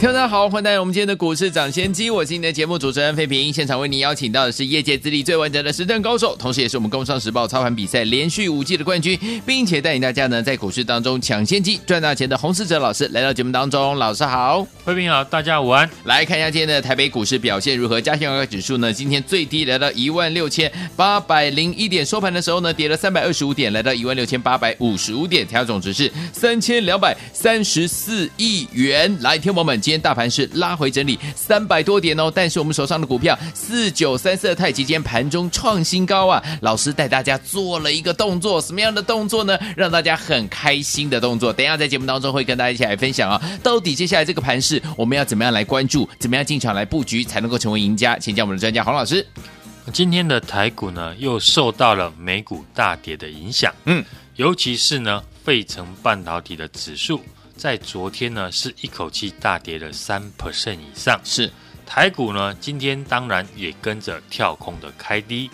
听众大家好，欢迎来到我们今天的股市涨先机，我是你的节目主持人费平。现场为你邀请到的是业界资历最完整的实战高手，同时也是我们工商时报操盘比赛连续五季的冠军，并且带领大家呢在股市当中抢先机赚大钱的洪世哲老师来到节目当中。老师好，费平好，大家午安。来看一下今天的台北股市表现如何？加权指数呢，今天最低来到一万六千八百零一点，收盘的时候呢跌了三百二十五点，来到一万六千八百五十五点，调总值是三千两百三十四亿元。来，听友们。今天大盘是拉回整理三百多点哦，但是我们手上的股票四九三四的太极间盘中创新高啊！老师带大家做了一个动作，什么样的动作呢？让大家很开心的动作。等一下在节目当中会跟大家一起来分享啊！到底接下来这个盘势我们要怎么样来关注？怎么样进场来布局才能够成为赢家？请教我们的专家黄老师。今天的台股呢，又受到了美股大跌的影响，嗯，尤其是呢，费城半导体的指数。在昨天呢，是一口气大跌了三 percent 以上。是台股呢，今天当然也跟着跳空的开低。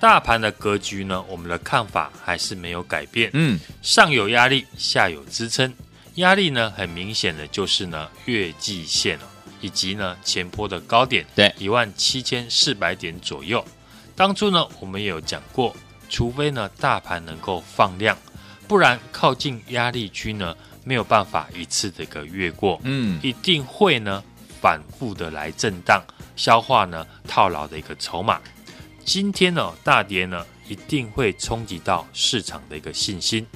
大盘的格局呢，我们的看法还是没有改变。嗯，上有压力，下有支撑。压力呢，很明显的就是呢，月季线以及呢，前波的高点，对，一万七千四百点左右。当初呢，我们也有讲过，除非呢，大盘能够放量，不然靠近压力区呢。没有办法一次这个越过，嗯，一定会呢反复的来震荡，消化呢套牢的一个筹码。今天呢大跌呢，一定会冲击到市场的一个信心。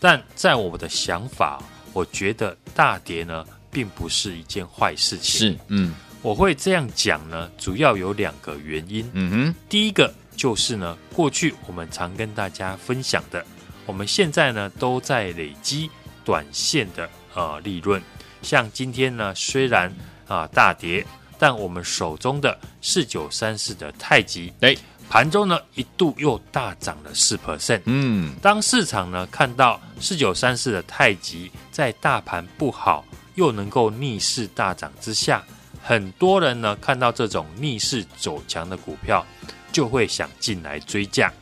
但在我的想法，我觉得大跌呢并不是一件坏事情。是，嗯，我会这样讲呢，主要有两个原因。嗯哼，第一个就是呢，过去我们常跟大家分享的，我们现在呢都在累积。短线的呃利润，像今天呢，虽然啊、呃、大跌，但我们手中的四九三四的太极，哎，盘中呢一度又大涨了四 percent。嗯，当市场呢看到四九三四的太极在大盘不好又能够逆势大涨之下，很多人呢看到这种逆势走强的股票，就会想进来追价。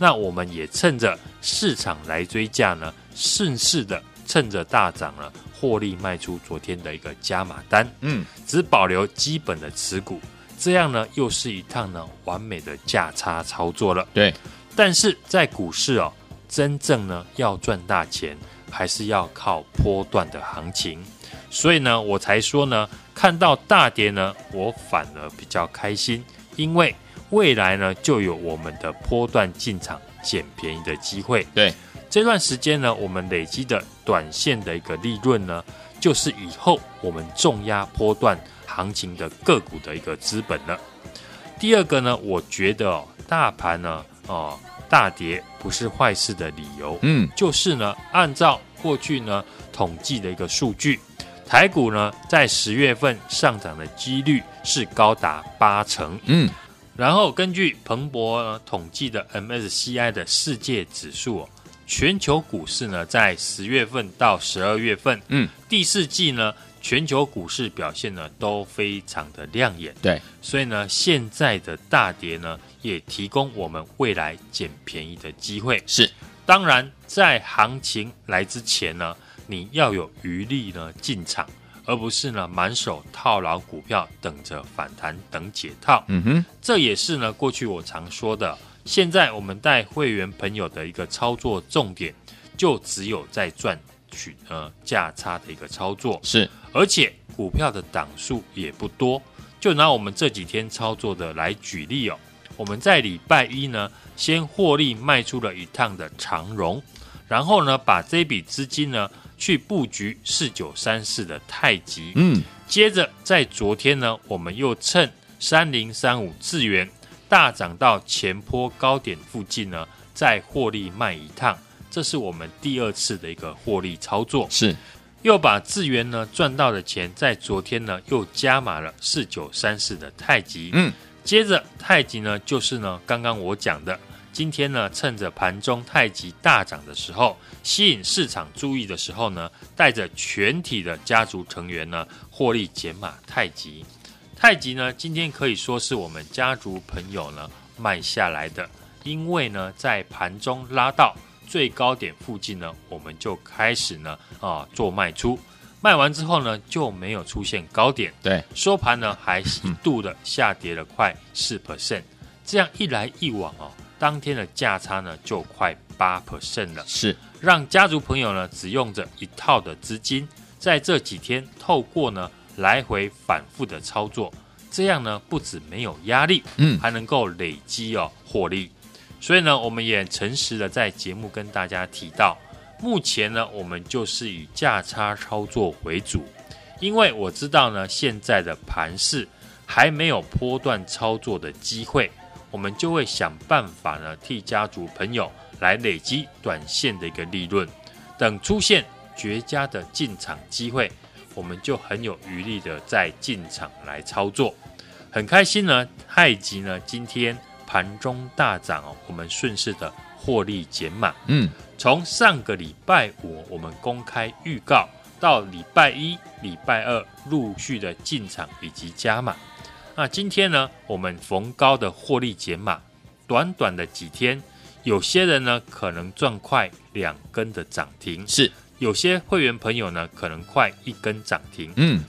那我们也趁着市场来追价呢，顺势的。趁着大涨了，获利卖出昨天的一个加码单，嗯，只保留基本的持股，这样呢又是一趟呢完美的价差操作了。对，但是在股市哦，真正呢要赚大钱，还是要靠波段的行情。所以呢，我才说呢，看到大跌呢，我反而比较开心，因为未来呢就有我们的波段进场捡便宜的机会。对。这段时间呢，我们累积的短线的一个利润呢，就是以后我们重压波段行情的个股的一个资本了。第二个呢，我觉得哦，大盘呢，哦，大跌不是坏事的理由。嗯，就是呢，按照过去呢统计的一个数据，台股呢在十月份上涨的几率是高达八成。嗯，然后根据彭博统计的 MSCI 的世界指数哦。全球股市呢，在十月份到十二月份，嗯，第四季呢，全球股市表现呢都非常的亮眼。对，所以呢，现在的大跌呢，也提供我们未来捡便宜的机会。是，当然，在行情来之前呢，你要有余力呢进场，而不是呢满手套牢股票，等着反弹等解套。嗯哼，这也是呢过去我常说的。现在我们带会员朋友的一个操作重点，就只有在赚取呃价差的一个操作，是，而且股票的档数也不多。就拿我们这几天操作的来举例哦，我们在礼拜一呢，先获利卖出了一趟的长荣，然后呢，把这笔资金呢去布局四九三四的太极，嗯，接着在昨天呢，我们又趁三零三五智原。大涨到前坡高点附近呢，再获利卖一趟，这是我们第二次的一个获利操作。是，又把智源呢赚到的钱，在昨天呢又加码了四九三四的太极。嗯，接着太极呢就是呢刚刚我讲的今天呢，趁着盘中太极大涨的时候，吸引市场注意的时候呢，带着全体的家族成员呢，获利减码太极。太极呢，今天可以说是我们家族朋友呢卖下来的，因为呢，在盘中拉到最高点附近呢，我们就开始呢啊做卖出，卖完之后呢，就没有出现高点，对，收盘呢还一度的下跌了快四 percent，这样一来一往哦。当天的价差呢，就快八 percent 了，是。让家族朋友呢只用着一套的资金，在这几天透过呢来回反复的操作，这样呢不止没有压力，嗯，还能够累积哦获利。所以呢，我们也诚实的在节目跟大家提到，目前呢我们就是以价差操作为主，因为我知道呢现在的盘势还没有波段操作的机会。我们就会想办法呢，替家族朋友来累积短线的一个利润。等出现绝佳的进场机会，我们就很有余力的再进场来操作。很开心呢，太极呢今天盘中大涨哦，我们顺势的获利减码。嗯，从上个礼拜五我们公开预告到礼拜一、礼拜二陆续的进场以及加码。那今天呢，我们逢高的获利减码，短短的几天，有些人呢可能赚快两根的涨停，是有些会员朋友呢可能快一根涨停。嗯，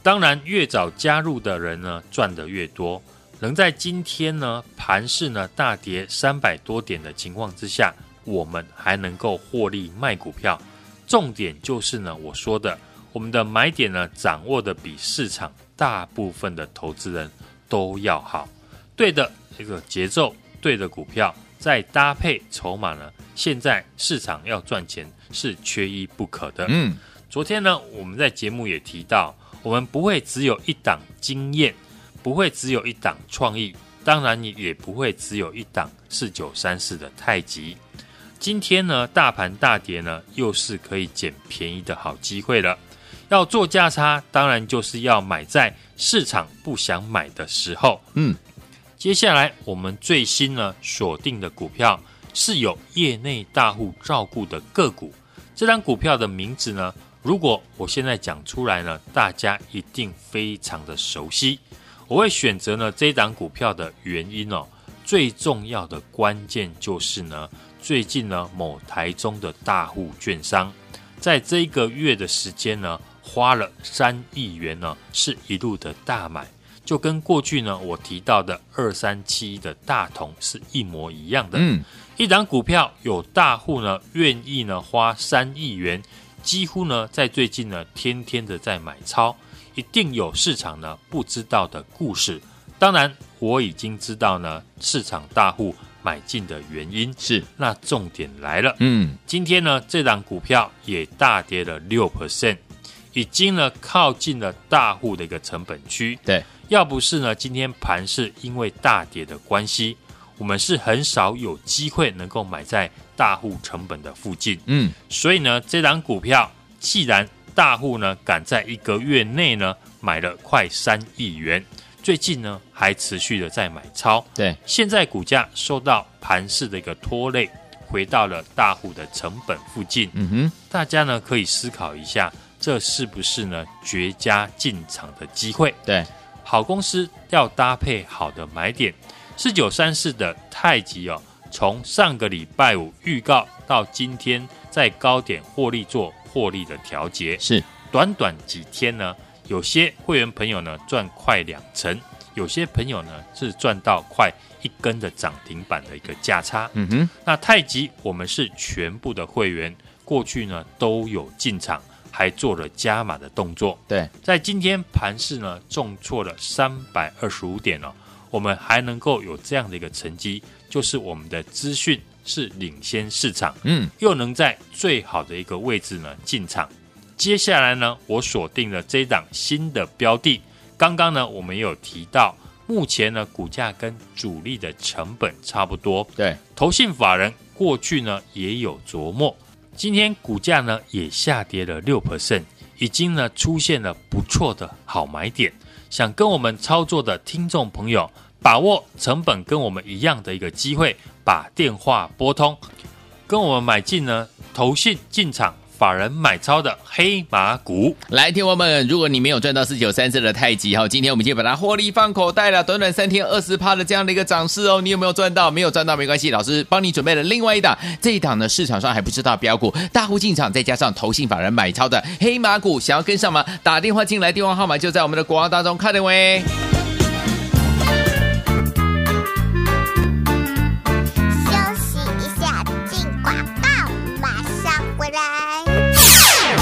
当然越早加入的人呢赚得越多。能在今天呢盘市呢大跌三百多点的情况之下，我们还能够获利卖股票，重点就是呢我说的，我们的买点呢掌握的比市场。大部分的投资人都要好，对的这个节奏，对的股票，再搭配筹码呢。现在市场要赚钱是缺一不可的。嗯，昨天呢，我们在节目也提到，我们不会只有一档经验，不会只有一档创意，当然你也不会只有一档四九三四的太极。今天呢，大盘大跌呢，又是可以捡便宜的好机会了。要做价差，当然就是要买在市场不想买的时候。嗯，接下来我们最新呢锁定的股票是有业内大户照顾的个股。这张股票的名字呢，如果我现在讲出来呢，大家一定非常的熟悉。我会选择呢这档股票的原因哦，最重要的关键就是呢，最近呢某台中的大户券商在这一个月的时间呢。花了三亿元呢，是一路的大买，就跟过去呢我提到的二三七的大同是一模一样的。嗯，一档股票有大户呢愿意呢花三亿元，几乎呢在最近呢天天的在买超，一定有市场呢不知道的故事。当然我已经知道呢市场大户买进的原因是，那重点来了。嗯，今天呢这档股票也大跌了六 percent。已经呢靠近了大户的一个成本区，对，要不是呢今天盘是因为大跌的关系，我们是很少有机会能够买在大户成本的附近，嗯，所以呢这档股票既然大户呢赶在一个月内呢买了快三亿元，最近呢还持续的在买超，对，现在股价受到盘势的一个拖累，回到了大户的成本附近，嗯哼，大家呢可以思考一下。这是不是呢绝佳进场的机会？对，好公司要搭配好的买点。四九三四的太极哦，从上个礼拜五预告到今天，在高点获利做获利的调节，是短短几天呢，有些会员朋友呢赚快两成，有些朋友呢是赚到快一根的涨停板的一个价差。嗯哼，那太极我们是全部的会员，过去呢都有进场。还做了加码的动作，对，在今天盘势呢重挫了三百二十五点哦，我们还能够有这样的一个成绩，就是我们的资讯是领先市场，嗯，又能在最好的一个位置呢进场。接下来呢，我锁定了这档新的标的，刚刚呢我们也有提到，目前呢股价跟主力的成本差不多，对，投信法人过去呢也有琢磨。今天股价呢也下跌了六 percent，已经呢出现了不错的好买点。想跟我们操作的听众朋友，把握成本跟我们一样的一个机会，把电话拨通，跟我们买进呢，投信进场。法人买超的黑马股，来，听我们，如果你没有赚到四九三四的太极哈，今天我们就把它获利放口袋了，短短三天二十趴的这样的一个涨势哦，你有没有赚到？没有赚到没关系，老师帮你准备了另外一档，这一档呢市场上还不知道标股，大户进场再加上投信法人买超的黑马股，想要跟上吗？打电话进来，电话号码就在我们的广告当中，看到没？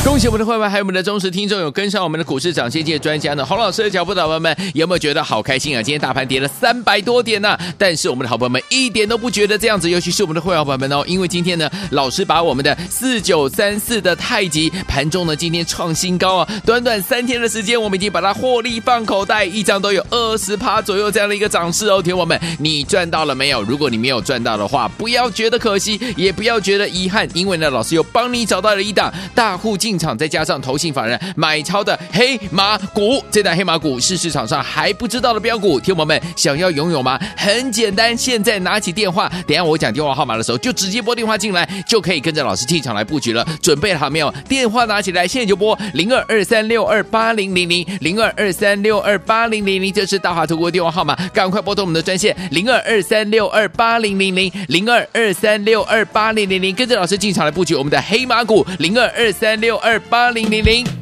恭喜我们的会员，还有我们的忠实听众，有跟上我们的股市涨先机专家呢。洪老师的脚步的伙伴们，有没有觉得好开心啊？今天大盘跌了三百多点呢、但是我们的好朋友们一点都不觉得这样子，尤其是我们的会员伙伴们哦，因为今天呢，老师把我们的四九三四的太极盘中呢，今天创新高啊，短短三天的时间，我们已经把它获利放口袋，一张都有二十趴左右这样的一个涨势哦。听我们，你赚到了没有？如果你没有赚到的话，不要觉得可惜，也不要觉得遗憾，因为呢，老师又帮你找到了一档大户进。进场再加上投信法人买超的黑马股，这档黑马股是市场上还不知道的标股，听友们想要拥有吗？很简单，现在拿起电话，等下我讲电话号码的时候，就直接拨电话进来，就可以跟着老师进场来布局了。准备好没有？电话拿起来，现在就拨零二二三六二八零零零零二二三六二八零零零，这是大华投顾的电话号码，赶快拨通我们的专线零二二三六二八零零零零二二三六二八零零零，跟着老师进场来布局我们的黑马股零二二三六二。八零零零，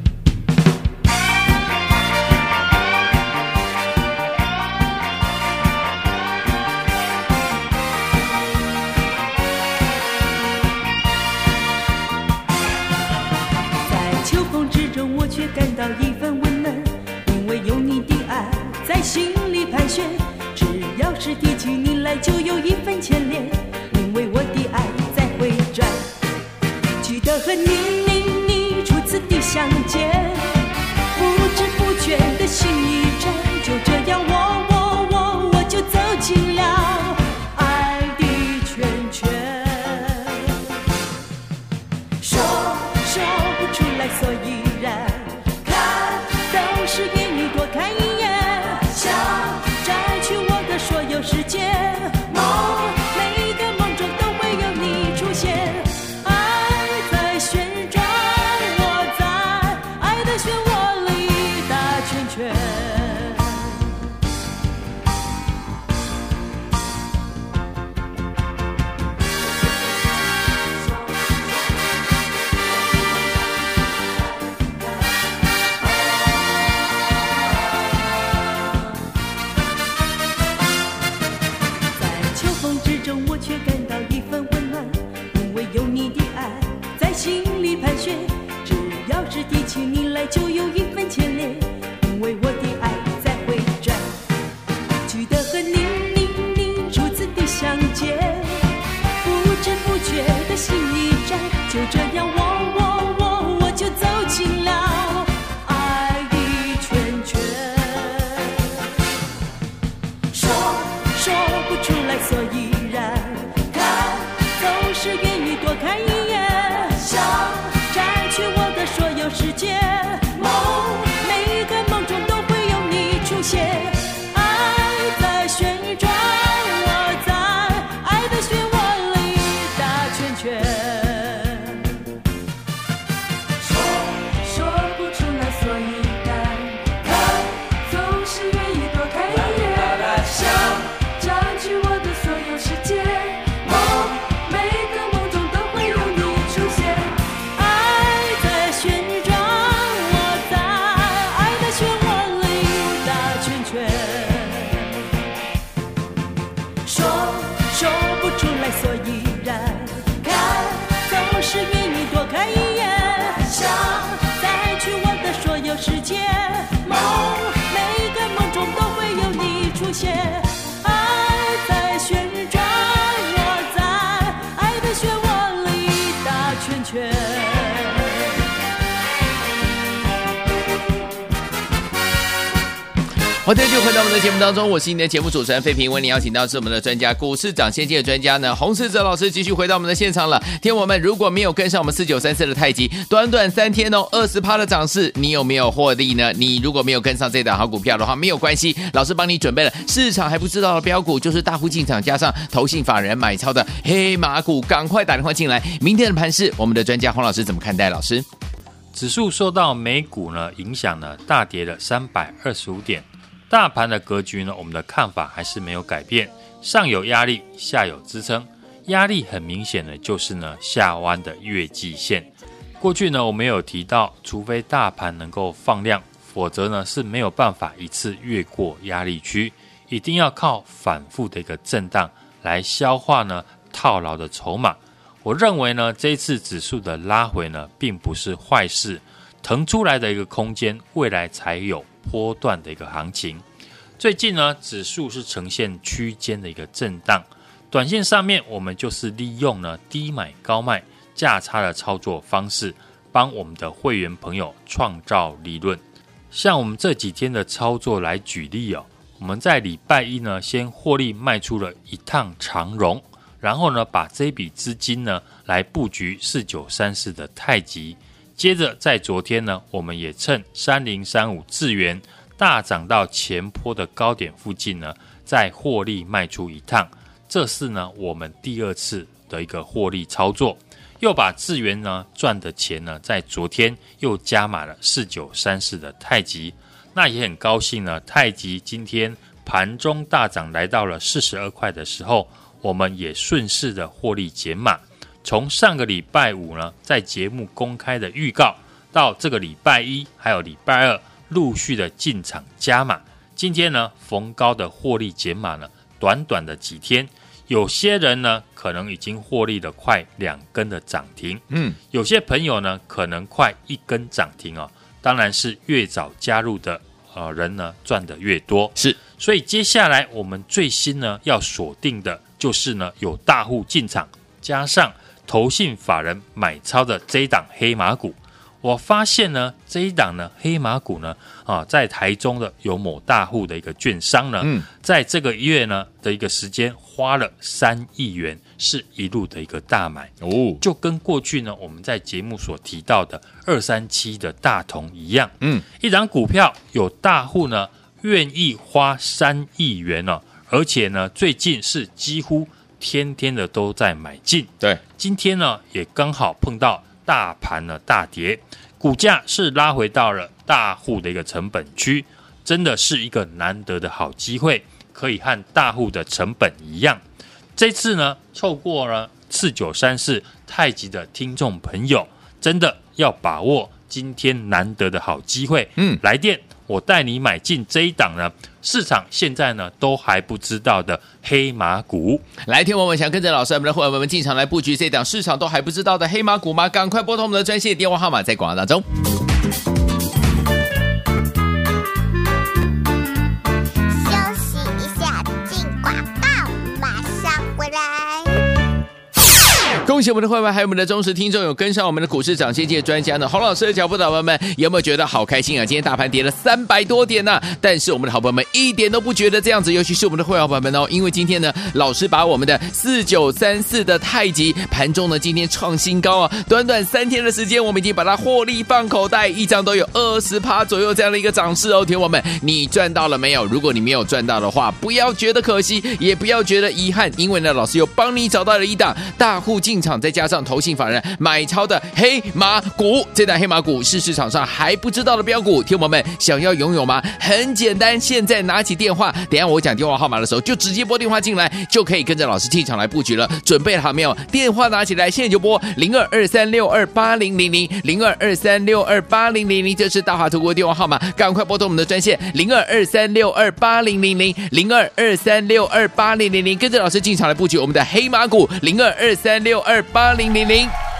是给一切欢迎继续回到我们的节目当中，我是你的节目主持人费平，为你邀请到是我们的专家股市涨先机的专家呢，洪世哲老师继续回到我们的现场了。听我们如果没有跟上我们四九三四的太极，短短三天哦，二十趴的涨势，你有没有获利呢？你如果没有跟上这档好股票的话，没有关系，老师帮你准备了市场还不知道的标股，就是大户进场加上投信法人买超的黑马股，赶快打电话进来。明天的盘势，我们的专家洪老师怎么看待？老师，指数受到美股呢影响呢，大跌了三百二十五点。大盘的格局呢，我们的看法还是没有改变，上有压力，下有支撑。压力很明显的就是呢下弯的月季线。过去呢我们有提到，除非大盘能够放量，否则呢是没有办法一次越过压力区，一定要靠反复的一个震荡来消化呢套牢的筹码。我认为呢这一次指数的拉回呢并不是坏事，腾出来的一个空间，未来才有。波段的一个行情，最近呢，指数是呈现区间的一个震荡，短线上面我们就是利用呢低买高卖价差的操作方式，帮我们的会员朋友创造利润。像我们这几天的操作来举例哦，我们在礼拜一呢，先获利卖出了一趟长荣，然后呢，把这笔资金呢来布局四九三四的太极。接着，在昨天呢，我们也趁三零三五智原大涨到前坡的高点附近呢，再获利卖出一趟。这是呢，我们第二次的一个获利操作，又把智原呢赚的钱呢，在昨天又加码了四九三四的太极。那也很高兴呢，太极今天盘中大涨来到了四十二块的时候，我们也顺势的获利减码。从上个礼拜五呢，在节目公开的预告，到这个礼拜一还有礼拜二陆续的进场加码，今天呢逢高的获利减码呢，短短的几天，有些人呢可能已经获利了快两根的涨停，嗯，有些朋友呢可能快一根涨停哦，当然是越早加入的呃人呢赚的越多，是，所以接下来我们最新呢要锁定的就是呢有大户进场加上。投信法人买超的这一档黑马股，我发现呢，这一档呢黑马股呢，啊，在台中的有某大户的一个券商呢，嗯，在这个月呢的一个时间花了三亿元，是一路的一个大买。哦，就跟过去呢我们在节目所提到的二三七的大同一样，嗯，一档股票有大户呢愿意花三亿元呢，而且呢最近是几乎。天天的都在买进，对，今天呢也刚好碰到大盘的大跌，股价是拉回到了大户的一个成本区，真的是一个难得的好机会，可以和大户的成本一样。这次呢，错过了四九三四太极的听众朋友，真的要把握今天难得的好机会，嗯，来电。我带你买进这一档呢，市场现在呢都还不知道的黑马股。来，听我们想跟着老师，我们的伙伴们进场来布局这一档市场都还不知道的黑马股吗？赶快拨通我们的专线电话号码，在广告当中。恭喜我们的会员，还有我们的忠实听众，有跟上我们的股市涨先机的专家呢。洪老师的脚步的伙伴们，有没有觉得好开心啊？今天大盘跌了三百多点呢、但是我们的好朋友们一点都不觉得这样子，尤其是我们的会员伙伴们哦，因为今天呢，老师把我们的四九三四的太极盘中呢，今天创新高啊，短短三天的时间，我们已经把它获利放口袋，一张都有二十趴左右这样的一个涨势哦。听我们，你赚到了没有？如果你没有赚到的话，不要觉得可惜，也不要觉得遗憾，因为呢，老师又帮你找到了一档大户进场，再加上投信法人买超的黑马股，这档黑马股是市场上还不知道的标股，听友们想要拥有吗？很简单，现在拿起电话，等下我讲电话号码的时候，就直接拨电话进来，就可以跟着老师进场来布局了。准备好没有？电话拿起来，现在就拨零二二三六二八零零零零二二三六二八零零零，这是大华投顾电话号码，赶快拨通我们的专线零二二三六二八零零零零二二三六二八零零零，跟着老师进场来布局我们的黑马股零二二三六二二八。零零零。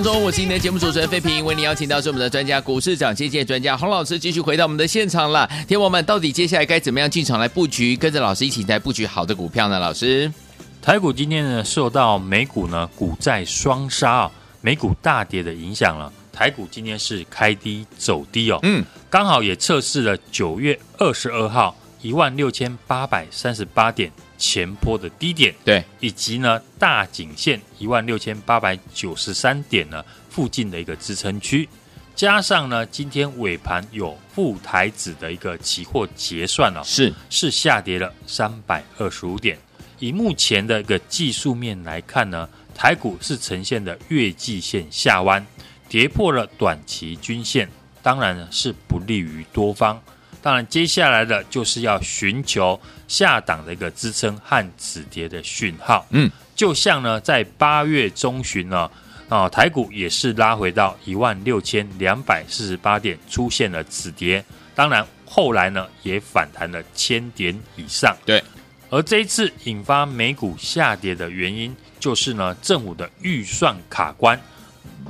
当中，我是您的节目主持人费平，为您邀请到是我们的专家股市涨跌见专家洪老师，继续回到我们的现场了。天王们，到底接下来该怎么样进场来布局，跟着老师一起来布局好的股票呢？老师，台股今天呢受到美股呢股债双杀啊，美股大跌的影响了，台股今天是开低走低哦，嗯，刚好也测试了九月二十二号一万六千八百三十八点。前波的低点，对，以及呢大颈线一万六千八百九十三点呢附近的一个支撑区，加上呢今天尾盘有富台指的一个期货结算哦，是是下跌了三百二十五点。以目前的一个技术面来看呢，台股是呈现的月季线下弯，跌破了短期均线，当然呢是不利于多方。当然，接下来的就是要寻求下档的一个支撑和止跌的讯号。嗯，就像呢，在八月中旬呢，啊，台股也是拉回到一万六千两百四十八点，出现了止跌。当然，后来呢也反弹了千点以上。对，而这一次引发美股下跌的原因，就是呢，政府的预算卡关，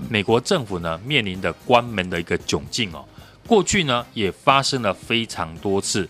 美国政府呢面临的关门的一个窘境哦。过去呢也发生了非常多次，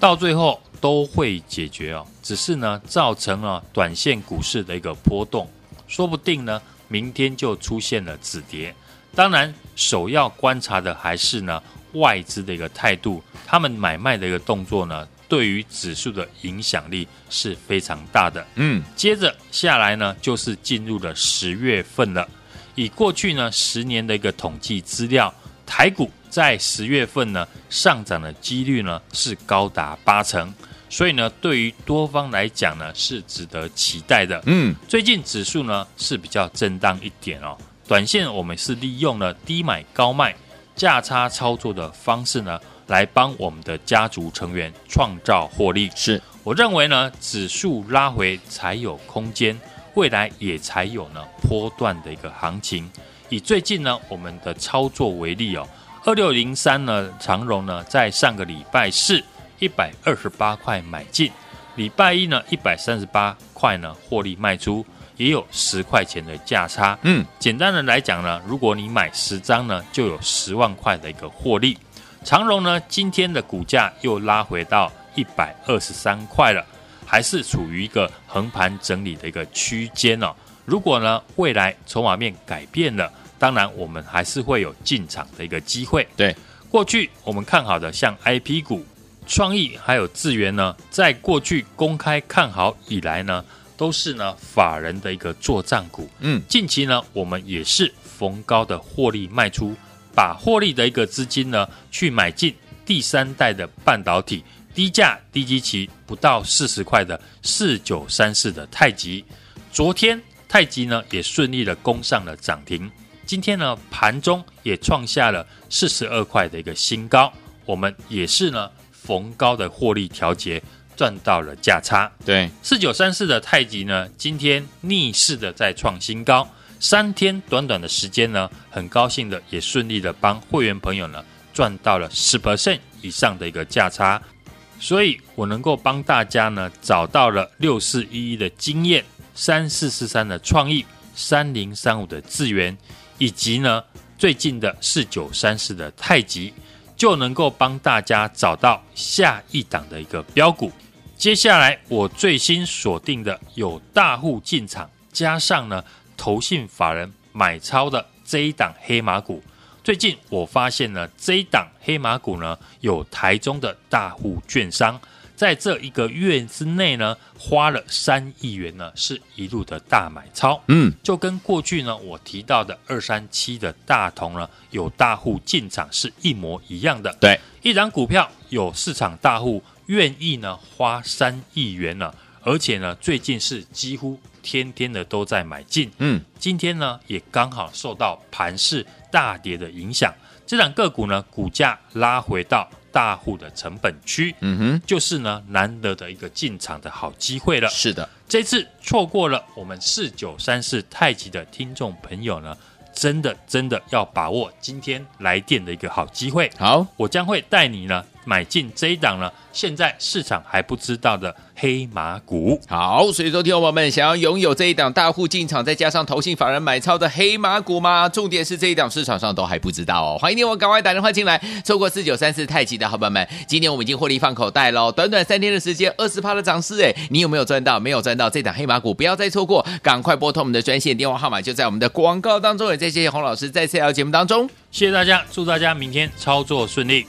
到最后都会解决哦，只是呢造成了短线股市的一个波动，说不定呢明天就出现了止跌。当然，首要观察的还是呢外资的一个态度，他们买卖的一个动作呢，对于指数的影响力是非常大的。嗯，接着下来呢就是进入了十月份了，以过去呢十年的一个统计资料，台股。在十月份呢，上涨的几率呢是高达八成，所以呢，对于多方来讲呢是值得期待的。嗯，最近指数呢是比较震荡一点哦，短线我们是利用了低买高卖价差操作的方式呢，来帮我们的家族成员创造获利。是我认为呢，指数拉回才有空间，未来也才有呢波段的一个行情。以最近呢我们的操作为例哦。二六零三呢，长荣呢，在上个礼拜四一百二十八块买进，礼拜一呢一百三十八块呢获利卖出，也有十块钱的价差。嗯，简单的来讲呢，如果你买十张呢，就有十万块的一个获利。长荣呢，今天的股价又拉回到一百二十三块了，还是处于一个横盘整理的一个区间哦。如果呢未来筹码面改变了，当然，我们还是会有进场的一个机会。对，过去我们看好的像 IP 股、创意还有智源呢，在过去公开看好以来呢，都是呢法人的一个作战股。嗯，近期呢，我们也是逢高的获利卖出，把获利的一个资金呢，去买进第三代的半导体低价低基期不到四十块的四九三四的太极。昨天太极呢也顺利的攻上了涨停。今天呢，盘中也创下了四十二块的一个新高，我们也是呢逢高的获利调节，赚到了价差。对，四九三四的太极呢，今天逆势的再创新高，三天短短的时间呢，很高兴的也顺利的帮会员朋友呢赚到了十 percent 以上的一个价差，所以我能够帮大家呢找到了六四一一的经验，三四四三的创意，三零三五的智原。以及呢，最近的四九三四的太极，就能够帮大家找到下一档的一个标股。接下来我最新锁定的有大户进场，加上呢投信法人买超的这一档黑马股。最近我发现呢，这一档黑马股呢有台中的大户券商。在这一个月之内呢，花了三亿元呢，是一路的大买超，嗯，就跟过去呢我提到的二三七的大同呢，有大户进场是一模一样的。对，一张股票有市场大户愿意呢花三亿元呢，而且呢最近是几乎天天的都在买进，嗯，今天呢也刚好受到盘势大跌的影响，这档个股呢股价拉回到。大户的成本区，嗯哼，就是呢难得的一个进场的好机会了。是的，这次错过了我们四九三四太极的听众朋友呢，真的真的要把握今天来电的一个好机会。好，我将会带你呢买进这一档呢，现在市场还不知道的黑马股。好，所以说，听众朋友们想要拥有这一档大户进场，再加上投信法人买超的黑马股吗？重点是这一档市场上都还不知道哦。欢迎你我赶快打电话进来。错过四九三四太极的好朋友们，今天我们已经获利放口袋喽。短短三天的时间，二十趴的涨势，哎，你有没有赚到？没有赚到这档黑马股，不要再错过，赶快拨通我们的专线电话号码，就在我们的广告当中。也再谢谢洪老师再次来到节目当中，谢谢大家，祝大家明天操作顺利。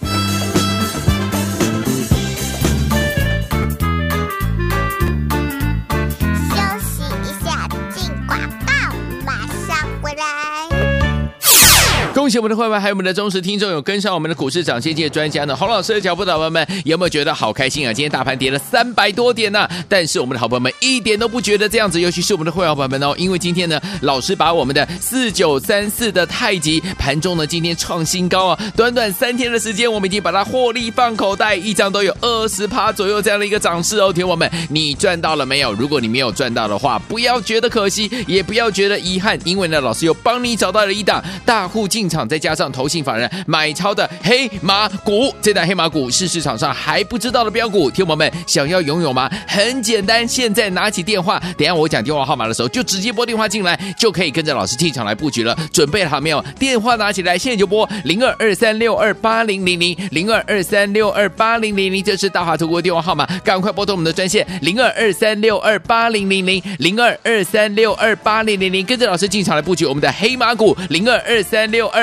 恭喜我们的会员，还有我们的忠实听众，有跟上我们的股市涨先机专家呢。洪老师的脚步的伙伴们，有没有觉得好开心啊？今天大盘跌了三百多点呢、但是我们的好朋友们一点都不觉得这样子，尤其是我们的会员伙伴们哦，因为今天呢，老师把我们的四九三四的太极盘中呢，今天创新高啊，短短三天的时间，我们已经把它获利放口袋，一张都有二十趴左右这样的一个涨势哦。听我们，你赚到了没有？如果你没有赚到的话，不要觉得可惜，也不要觉得遗憾，因为呢，老师又帮你找到了一档大户进场，再加上投信法人买超的黑马股，这档黑马股是市场上还不知道的标股，听友们想要拥有吗？很简单，现在拿起电话，等下我讲电话号码的时候，就直接拨电话进来，就可以跟着老师进场来布局了。准备好没有？电话拿起来，现在就拨零二二三六二八零零零零二二三六二八零零零，这是大华投顾的电话号码，赶快拨通我们的专线零二二三六二八零零零零二二三六二八零零零，跟着老师进场来布局我们的黑马股零二二三六二